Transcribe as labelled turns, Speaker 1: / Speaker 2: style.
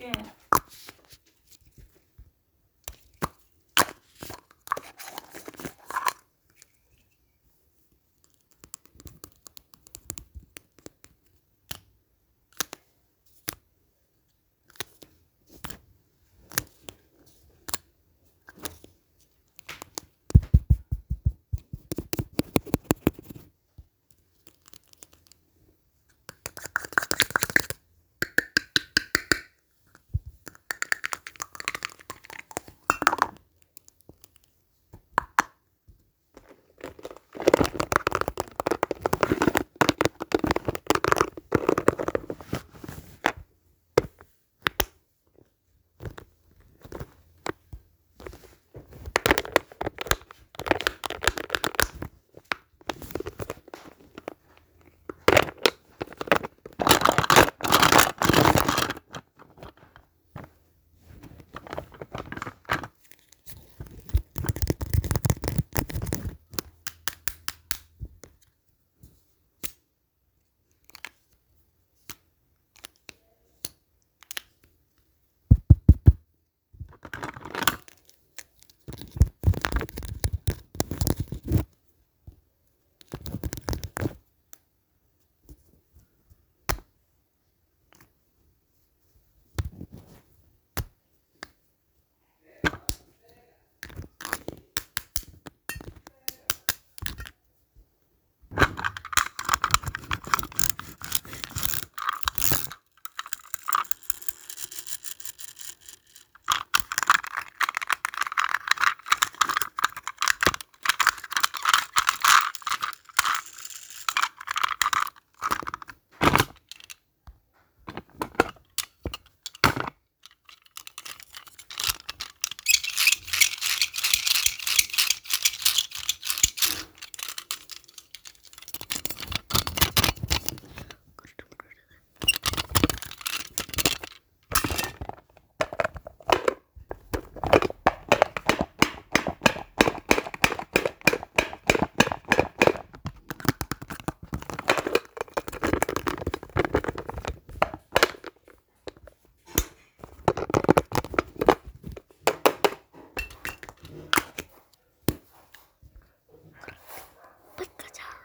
Speaker 1: 对。